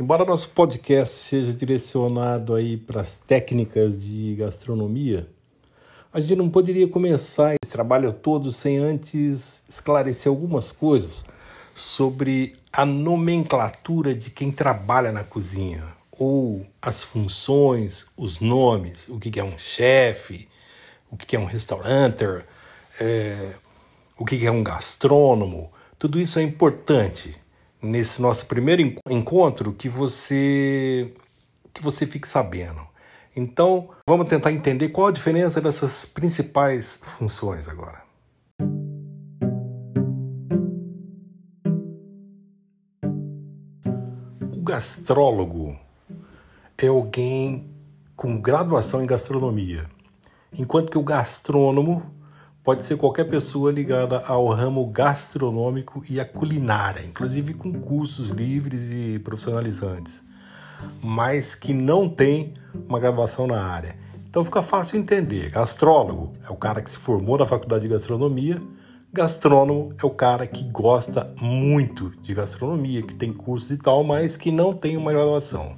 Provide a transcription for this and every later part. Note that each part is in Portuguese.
Embora nosso podcast seja direcionado aí para as técnicas de gastronomia, a gente não poderia começar esse trabalho todo sem antes esclarecer algumas coisas sobre a nomenclatura de quem trabalha na cozinha, ou as funções, os nomes, o que é um chefe, o que é um restauranter, é, o que é um gastrônomo. Tudo isso é importante nesse nosso primeiro encontro que você que você fique sabendo. Então, vamos tentar entender qual a diferença dessas principais funções agora. O gastrólogo é alguém com graduação em gastronomia, enquanto que o gastrônomo pode ser qualquer pessoa ligada ao ramo gastronômico e à culinária, inclusive com cursos livres e profissionalizantes, mas que não tem uma graduação na área. Então fica fácil entender. Gastrólogo é o cara que se formou na faculdade de gastronomia, gastrônomo é o cara que gosta muito de gastronomia, que tem cursos e tal, mas que não tem uma graduação.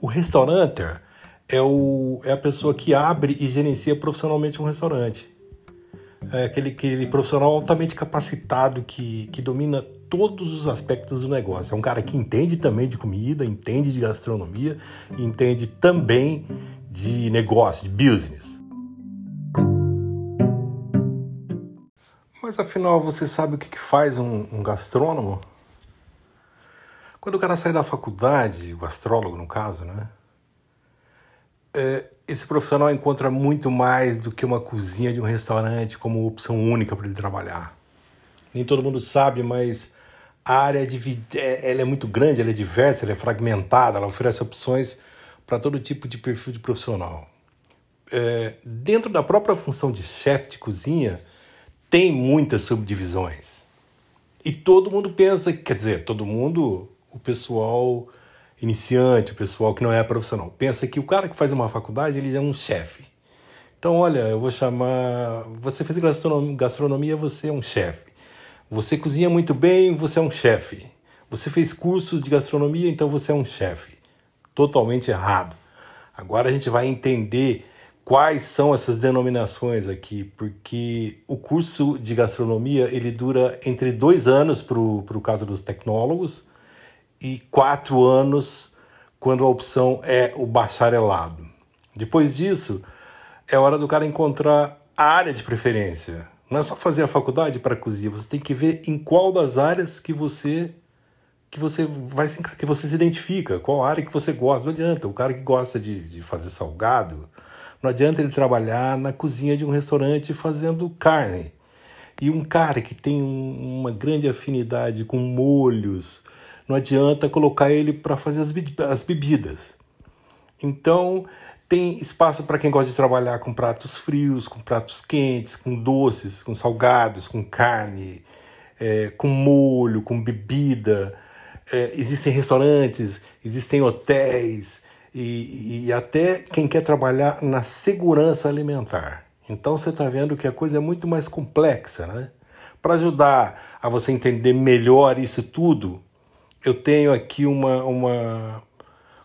O restauranter é, o, é a pessoa que abre e gerencia profissionalmente um restaurante é aquele, aquele profissional altamente capacitado que, que domina todos os aspectos do negócio. É um cara que entende também de comida, entende de gastronomia, entende também de negócio, de business. Mas afinal, você sabe o que faz um, um gastrônomo? Quando o cara sai da faculdade, o gastrólogo no caso, né? É, esse profissional encontra muito mais do que uma cozinha de um restaurante como opção única para ele trabalhar. Nem todo mundo sabe, mas a área é, ela é muito grande, ela é diversa, ela é fragmentada, ela oferece opções para todo tipo de perfil de profissional. É, dentro da própria função de chefe de cozinha, tem muitas subdivisões. E todo mundo pensa, quer dizer, todo mundo, o pessoal iniciante, o pessoal que não é profissional, pensa que o cara que faz uma faculdade ele é um chefe. Então, olha, eu vou chamar. Você fez gastronomia, você é um chefe. Você cozinha muito bem, você é um chefe. Você fez cursos de gastronomia, então você é um chefe. Totalmente errado. Agora a gente vai entender quais são essas denominações aqui, porque o curso de gastronomia ele dura entre dois anos para o caso dos tecnólogos e quatro anos quando a opção é o bacharelado. Depois disso, é hora do cara encontrar a área de preferência. Não é só fazer a faculdade para cozinha, você tem que ver em qual das áreas que você que você vai que você se identifica, qual área que você gosta. Não adianta, o cara que gosta de, de fazer salgado, não adianta ele trabalhar na cozinha de um restaurante fazendo carne. E um cara que tem um, uma grande afinidade com molhos, não adianta colocar ele para fazer as, as bebidas. Então, tem espaço para quem gosta de trabalhar com pratos frios, com pratos quentes, com doces, com salgados, com carne, é, com molho, com bebida. É, existem restaurantes, existem hotéis e, e até quem quer trabalhar na segurança alimentar. Então você está vendo que a coisa é muito mais complexa, né? Para ajudar a você entender melhor isso tudo, eu tenho aqui uma, uma,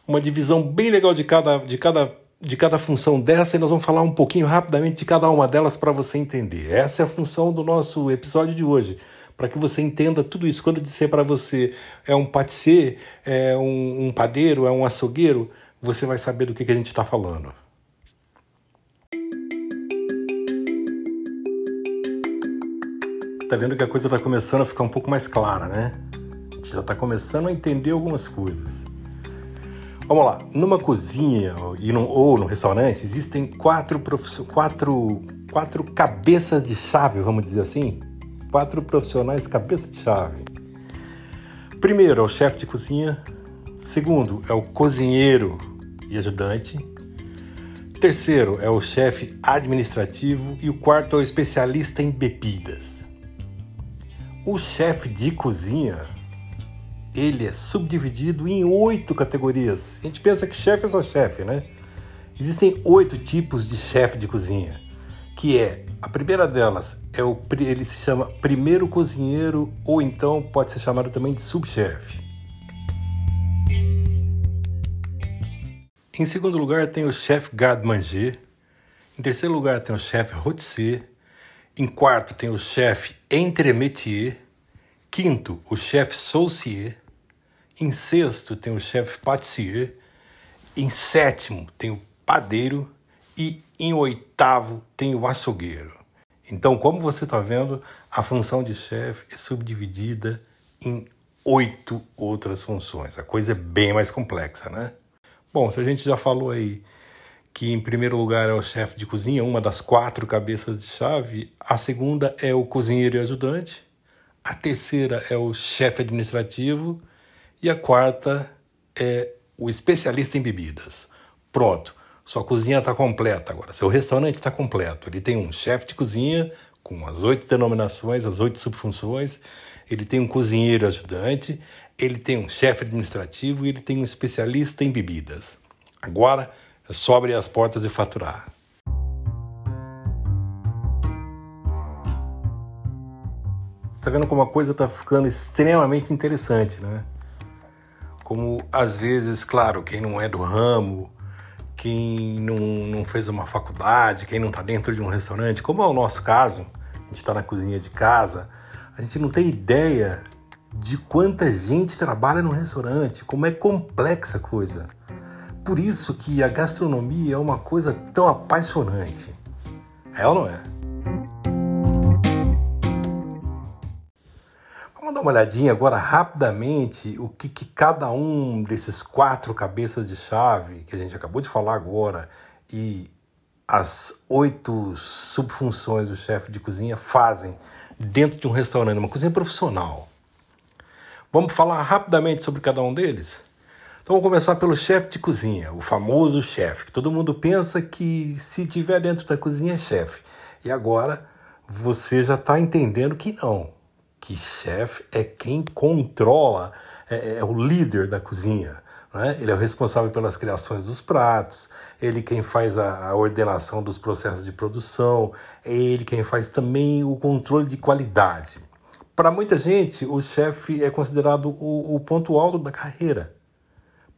uma divisão bem legal de cada, de, cada, de cada função dessa e nós vamos falar um pouquinho rapidamente de cada uma delas para você entender. Essa é a função do nosso episódio de hoje, para que você entenda tudo isso. Quando eu disser para você é um patissier, é um, um padeiro, é um açougueiro, você vai saber do que, que a gente está falando. Tá vendo que a coisa está começando a ficar um pouco mais clara, né? Já está começando a entender algumas coisas. Vamos lá, numa cozinha e num, ou no restaurante existem quatro, quatro, quatro cabeças de chave, vamos dizer assim, quatro profissionais cabeça de chave. Primeiro é o chefe de cozinha, segundo é o cozinheiro e ajudante, terceiro é o chefe administrativo e o quarto é o especialista em bebidas. O chefe de cozinha ele é subdividido em oito categorias. A gente pensa que chefe é só chefe, né? Existem oito tipos de chefe de cozinha, que é a primeira delas é o ele se chama primeiro cozinheiro ou então pode ser chamado também de subchefe. Em segundo lugar tem o chefe garde-manger. Em terceiro lugar tem o chefe rôtisserie. Em quarto tem o chefe entremetier. Quinto, o chefe saucier. Em sexto tem o chefe patissier. Em sétimo tem o padeiro. E em oitavo tem o açougueiro. Então, como você está vendo, a função de chefe é subdividida em oito outras funções. A coisa é bem mais complexa, né? Bom, se a gente já falou aí que em primeiro lugar é o chefe de cozinha, uma das quatro cabeças de chave, a segunda é o cozinheiro e ajudante, a terceira é o chefe administrativo e a quarta é o especialista em bebidas. Pronto, sua cozinha está completa agora, seu restaurante está completo. Ele tem um chefe de cozinha com as oito denominações, as oito subfunções, ele tem um cozinheiro ajudante, ele tem um chefe administrativo e ele tem um especialista em bebidas. Agora é só abrir as portas e faturar. Está vendo como a coisa está ficando extremamente interessante, né? Como às vezes, claro, quem não é do ramo, quem não, não fez uma faculdade, quem não está dentro de um restaurante, como é o nosso caso, a gente está na cozinha de casa, a gente não tem ideia de quanta gente trabalha no restaurante, como é complexa a coisa. Por isso que a gastronomia é uma coisa tão apaixonante. É ou não é? Uma olhadinha agora rapidamente o que, que cada um desses quatro cabeças de chave que a gente acabou de falar agora e as oito subfunções do chefe de cozinha fazem dentro de um restaurante, uma cozinha profissional. Vamos falar rapidamente sobre cada um deles? Então vamos começar pelo chefe de cozinha, o famoso chefe, que todo mundo pensa que se tiver dentro da cozinha é chefe. E agora você já está entendendo que não, que chefe é quem controla, é, é, o líder da cozinha. Né? Ele é o responsável pelas criações dos pratos, ele quem faz a, a ordenação dos processos de produção, é ele quem faz também o controle de qualidade. Para muita gente, o chefe é considerado o, o ponto alto da carreira.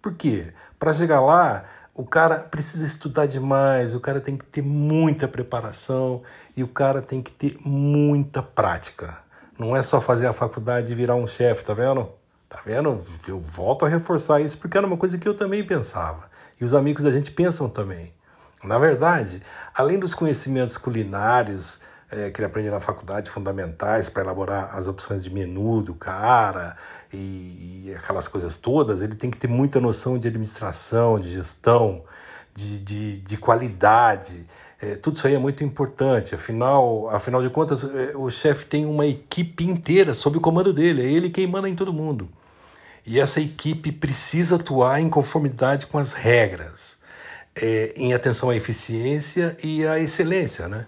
Por quê? Para chegar lá, o cara precisa estudar demais, o cara tem que ter muita preparação e o cara tem que ter muita prática. Não é só fazer a faculdade e virar um chefe, tá vendo? Tá vendo? Eu volto a reforçar isso porque era uma coisa que eu também pensava. E os amigos da gente pensam também. Na verdade, além dos conhecimentos culinários, é, que ele aprende na faculdade fundamentais para elaborar as opções de menu do cara e, e, aquelas coisas todas, ele tem que ter muita noção de administração, de gestão, de, de, de qualidade. É, tudo isso aí é muito importante. Afinal, afinal de contas, é, o chefe tem uma equipe inteira sob o comando dele. É ele quem manda em todo mundo. E essa equipe precisa atuar em conformidade com as regras, é, em atenção à eficiência e à excelência, né?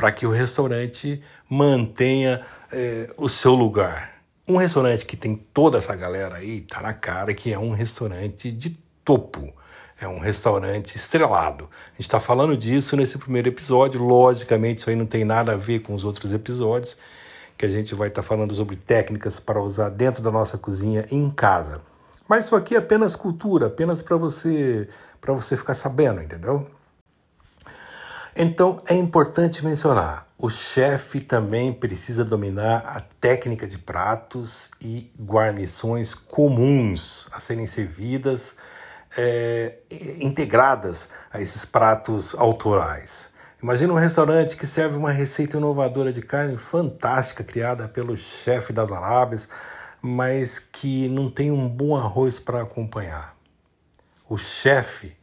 para que o restaurante mantenha é, o seu lugar. Um restaurante que tem toda essa galera aí, tá na cara que é um restaurante de topo. É um restaurante estrelado. A gente está falando disso nesse primeiro episódio. Logicamente, isso aí não tem nada a ver com os outros episódios, que a gente vai estar tá falando sobre técnicas para usar dentro da nossa cozinha em casa. Mas isso aqui é apenas cultura, apenas para você para você ficar sabendo, entendeu? Então é importante mencionar: o chefe também precisa dominar a técnica de pratos e guarnições comuns a serem servidas, é, integradas a esses pratos autorais. Imagina um restaurante que serve uma receita inovadora de carne fantástica criada pelo chefe das Arábias, mas que não tem um bom arroz para acompanhar. O chefe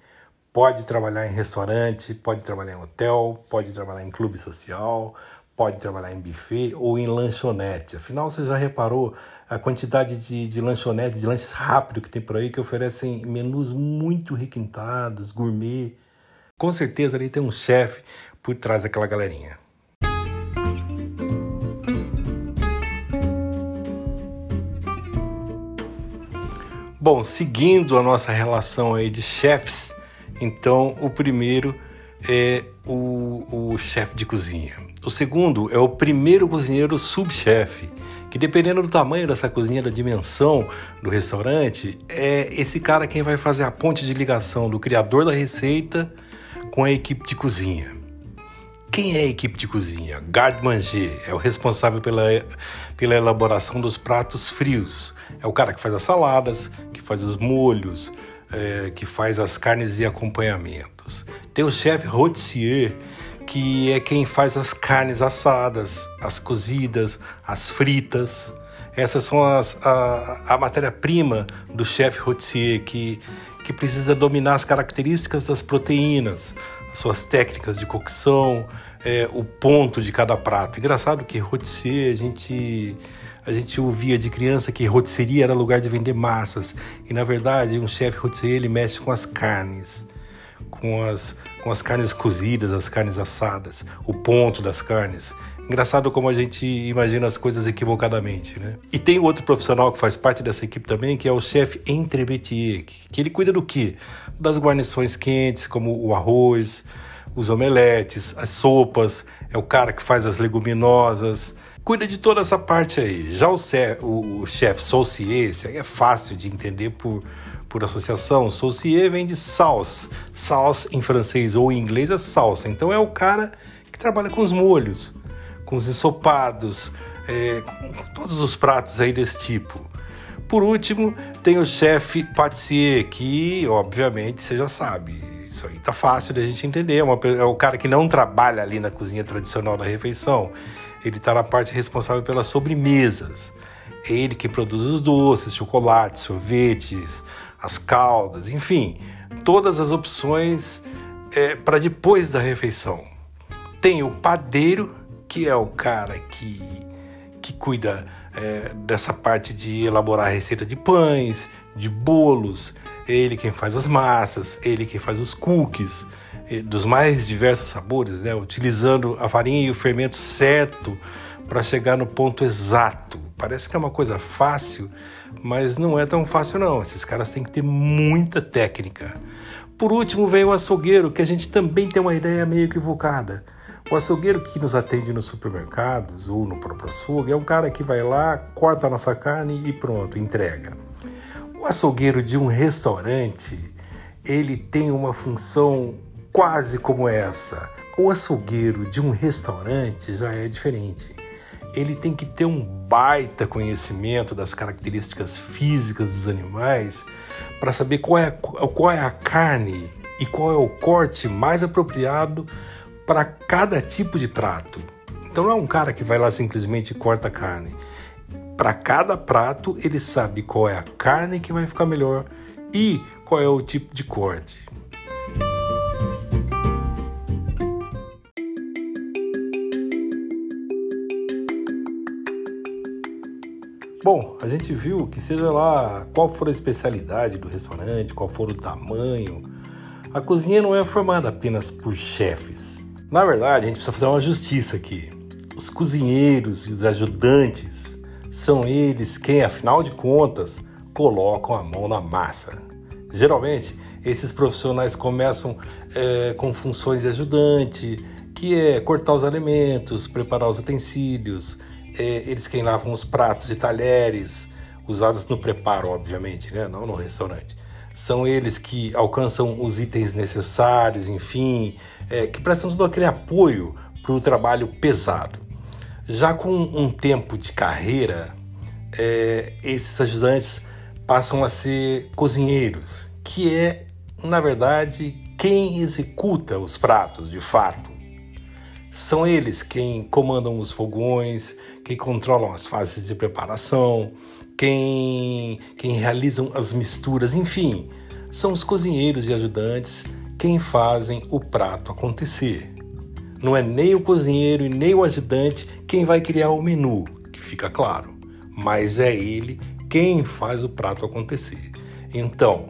Pode trabalhar em restaurante, pode trabalhar em hotel, pode trabalhar em clube social, pode trabalhar em buffet ou em lanchonete. Afinal, você já reparou a quantidade de, de lanchonete, de lanches rápidos que tem por aí que oferecem menus muito requintados, gourmet. Com certeza ali tem um chefe por trás daquela galerinha. Bom, seguindo a nossa relação aí de chefes, então, o primeiro é o, o chefe de cozinha. O segundo é o primeiro cozinheiro subchefe, que dependendo do tamanho dessa cozinha, da dimensão do restaurante, é esse cara quem vai fazer a ponte de ligação do criador da receita com a equipe de cozinha. Quem é a equipe de cozinha? Garde-manger é o responsável pela, pela elaboração dos pratos frios. É o cara que faz as saladas, que faz os molhos, é, que faz as carnes e Tem o chefe rôtissier, que é quem faz as carnes assadas, as cozidas, as fritas. Essas são as, a, a matéria-prima do chefe rôtissier, que, que precisa dominar as características das proteínas, as suas técnicas de cocção, é, o ponto de cada prato. Engraçado que rôtissier a gente a gente ouvia de criança que rotisserie era lugar de vender massas e na verdade um chefe rotisserie ele mexe com as carnes, com as com as carnes cozidas, as carnes assadas, o ponto das carnes. Engraçado como a gente imagina as coisas equivocadamente, né? E tem outro profissional que faz parte dessa equipe também, que é o chefe entremetier, que ele cuida do quê? Das guarnições quentes, como o arroz, os omeletes, as sopas, é o cara que faz as leguminosas, cuida de toda essa parte aí. Já o, o, o chefe aí é fácil de entender por, por associação. Saucier vem de sauce. Sauce em francês ou em inglês é salsa. Então é o cara que trabalha com os molhos, com os ensopados, é, com todos os pratos aí desse tipo. Por último, tem o chefe pâtissier, que obviamente você já sabe, isso aí tá fácil da gente entender. É, uma, é o cara que não trabalha ali na cozinha tradicional da refeição. Ele está na parte responsável pelas sobremesas. É ele quem produz os doces, chocolates, sorvetes, as caldas, enfim, todas as opções é, para depois da refeição. Tem o padeiro, que é o cara que, que cuida é, dessa parte de elaborar a receita de pães, de bolos, ele quem faz as massas, ele quem faz os cookies, dos mais diversos sabores, né? utilizando a farinha e o fermento certo para chegar no ponto exato. Parece que é uma coisa fácil, mas não é tão fácil não. Esses caras têm que ter muita técnica. Por último, vem o açougueiro, que a gente também tem uma ideia meio equivocada. O açougueiro que nos atende nos supermercados ou no próprio açougue é um cara que vai lá, corta a nossa carne e pronto, entrega. O açougueiro de um restaurante, ele tem uma função quase como essa. O açougueiro de um restaurante já é diferente. Ele tem que ter um baita conhecimento das características físicas dos animais para saber qual é, qual é a carne e qual é o corte mais apropriado para cada tipo de prato. Então não é um cara que vai lá simplesmente e corta a carne para cada prato, ele sabe qual é a carne que vai ficar melhor e qual é o tipo de corte. Bom, a gente viu que seja lá qual for a especialidade do restaurante, qual for o tamanho, a cozinha não é formada apenas por chefes. Na verdade, a gente precisa fazer uma justiça aqui. Os cozinheiros e os ajudantes são eles quem, afinal de contas, colocam a mão na massa. Geralmente, esses profissionais começam é, com funções de ajudante, que é cortar os alimentos, preparar os utensílios, é, eles quem lavam os pratos e talheres, usados no preparo, obviamente, né? não no restaurante. São eles que alcançam os itens necessários, enfim, é, que prestam todo aquele apoio para o trabalho pesado. Já com um tempo de carreira, é, esses ajudantes passam a ser cozinheiros, que é, na verdade, quem executa os pratos de fato. São eles quem comandam os fogões, quem controlam as fases de preparação, quem, quem realizam as misturas, enfim, são os cozinheiros e ajudantes quem fazem o prato acontecer. Não é nem o cozinheiro e nem o ajudante quem vai criar o menu, que fica claro, mas é ele quem faz o prato acontecer. Então,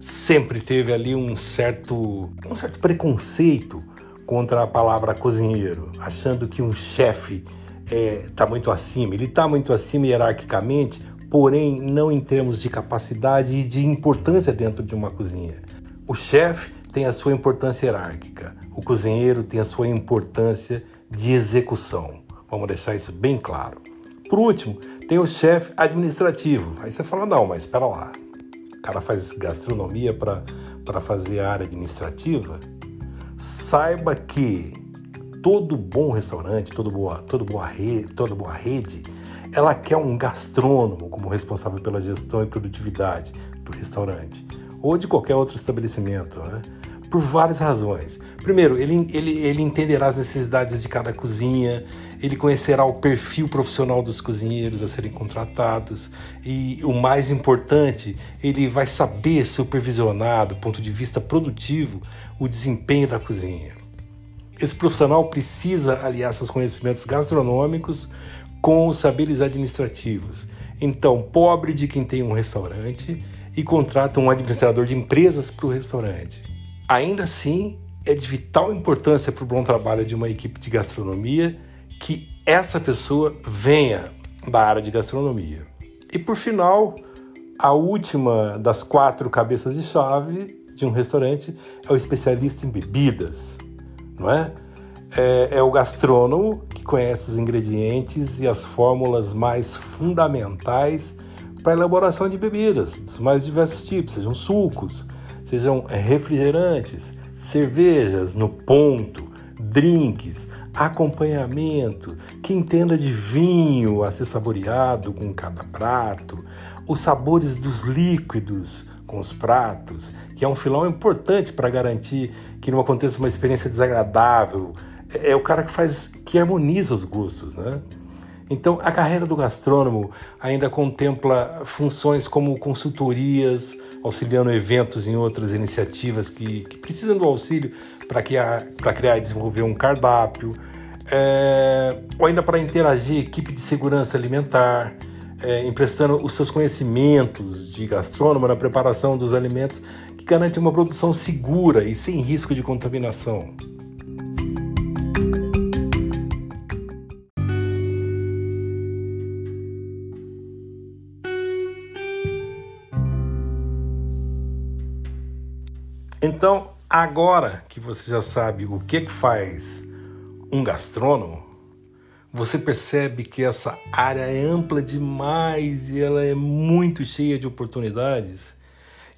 sempre teve ali um certo, um certo preconceito contra a palavra cozinheiro, achando que um chefe está é, muito acima. Ele está muito acima hierarquicamente, porém não em termos de capacidade e de importância dentro de uma cozinha. O chefe tem a sua importância hierárquica, o cozinheiro tem a sua importância de execução. Vamos deixar isso bem claro. Por último, tem o chefe administrativo. Aí você fala, não, mas espera lá. O cara faz gastronomia para fazer a área administrativa? Saiba que todo bom restaurante, todo boa, todo boa rede, toda boa rede, ela quer um gastrônomo como responsável pela gestão e produtividade do restaurante ou de qualquer outro estabelecimento, né? por várias razões. Primeiro, ele, ele, ele entenderá as necessidades de cada cozinha, ele conhecerá o perfil profissional dos cozinheiros a serem contratados e, o mais importante, ele vai saber supervisionar, do ponto de vista produtivo, o desempenho da cozinha. Esse profissional precisa aliar seus conhecimentos gastronômicos com os saberes administrativos. Então, pobre de quem tem um restaurante e contrata um administrador de empresas para o restaurante. Ainda assim, é de vital importância para o bom trabalho de uma equipe de gastronomia que essa pessoa venha da área de gastronomia. E por final, a última das quatro cabeças de chave de um restaurante é o especialista em bebidas não é? É, é o gastrônomo que conhece os ingredientes e as fórmulas mais fundamentais para a elaboração de bebidas dos mais diversos tipos, sejam sucos, sejam refrigerantes, cervejas no ponto, drinks, acompanhamento, que entenda de vinho a ser saboreado com cada prato, os sabores dos líquidos com os pratos, que é um filão importante para garantir que não aconteça uma experiência desagradável. É, é o cara que faz, que harmoniza os gostos, né? Então, a carreira do gastrônomo ainda contempla funções como consultorias, auxiliando eventos em outras iniciativas que, que precisam do auxílio para criar, criar e desenvolver um cardápio, é, ou ainda para interagir equipe de segurança alimentar, é, emprestando os seus conhecimentos de gastrônomo na preparação dos alimentos que garante uma produção segura e sem risco de contaminação. Então, agora que você já sabe o que, que faz um gastrônomo, você percebe que essa área é ampla demais e ela é muito cheia de oportunidades.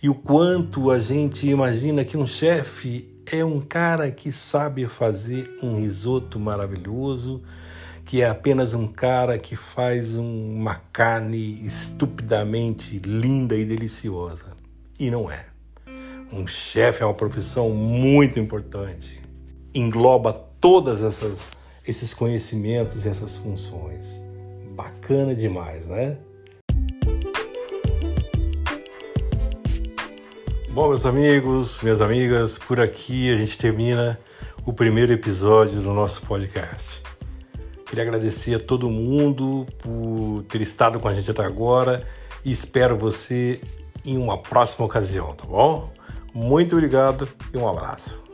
E o quanto a gente imagina que um chefe é um cara que sabe fazer um risoto maravilhoso, que é apenas um cara que faz uma carne estupidamente linda e deliciosa. E não é. Um chefe é uma profissão muito importante. Engloba todas essas esses conhecimentos e essas funções. Bacana demais, né? Bom, meus amigos, minhas amigas, por aqui a gente termina o primeiro episódio do nosso podcast. Queria agradecer a todo mundo por ter estado com a gente até agora e espero você em uma próxima ocasião, tá bom? Muito obrigado e um abraço.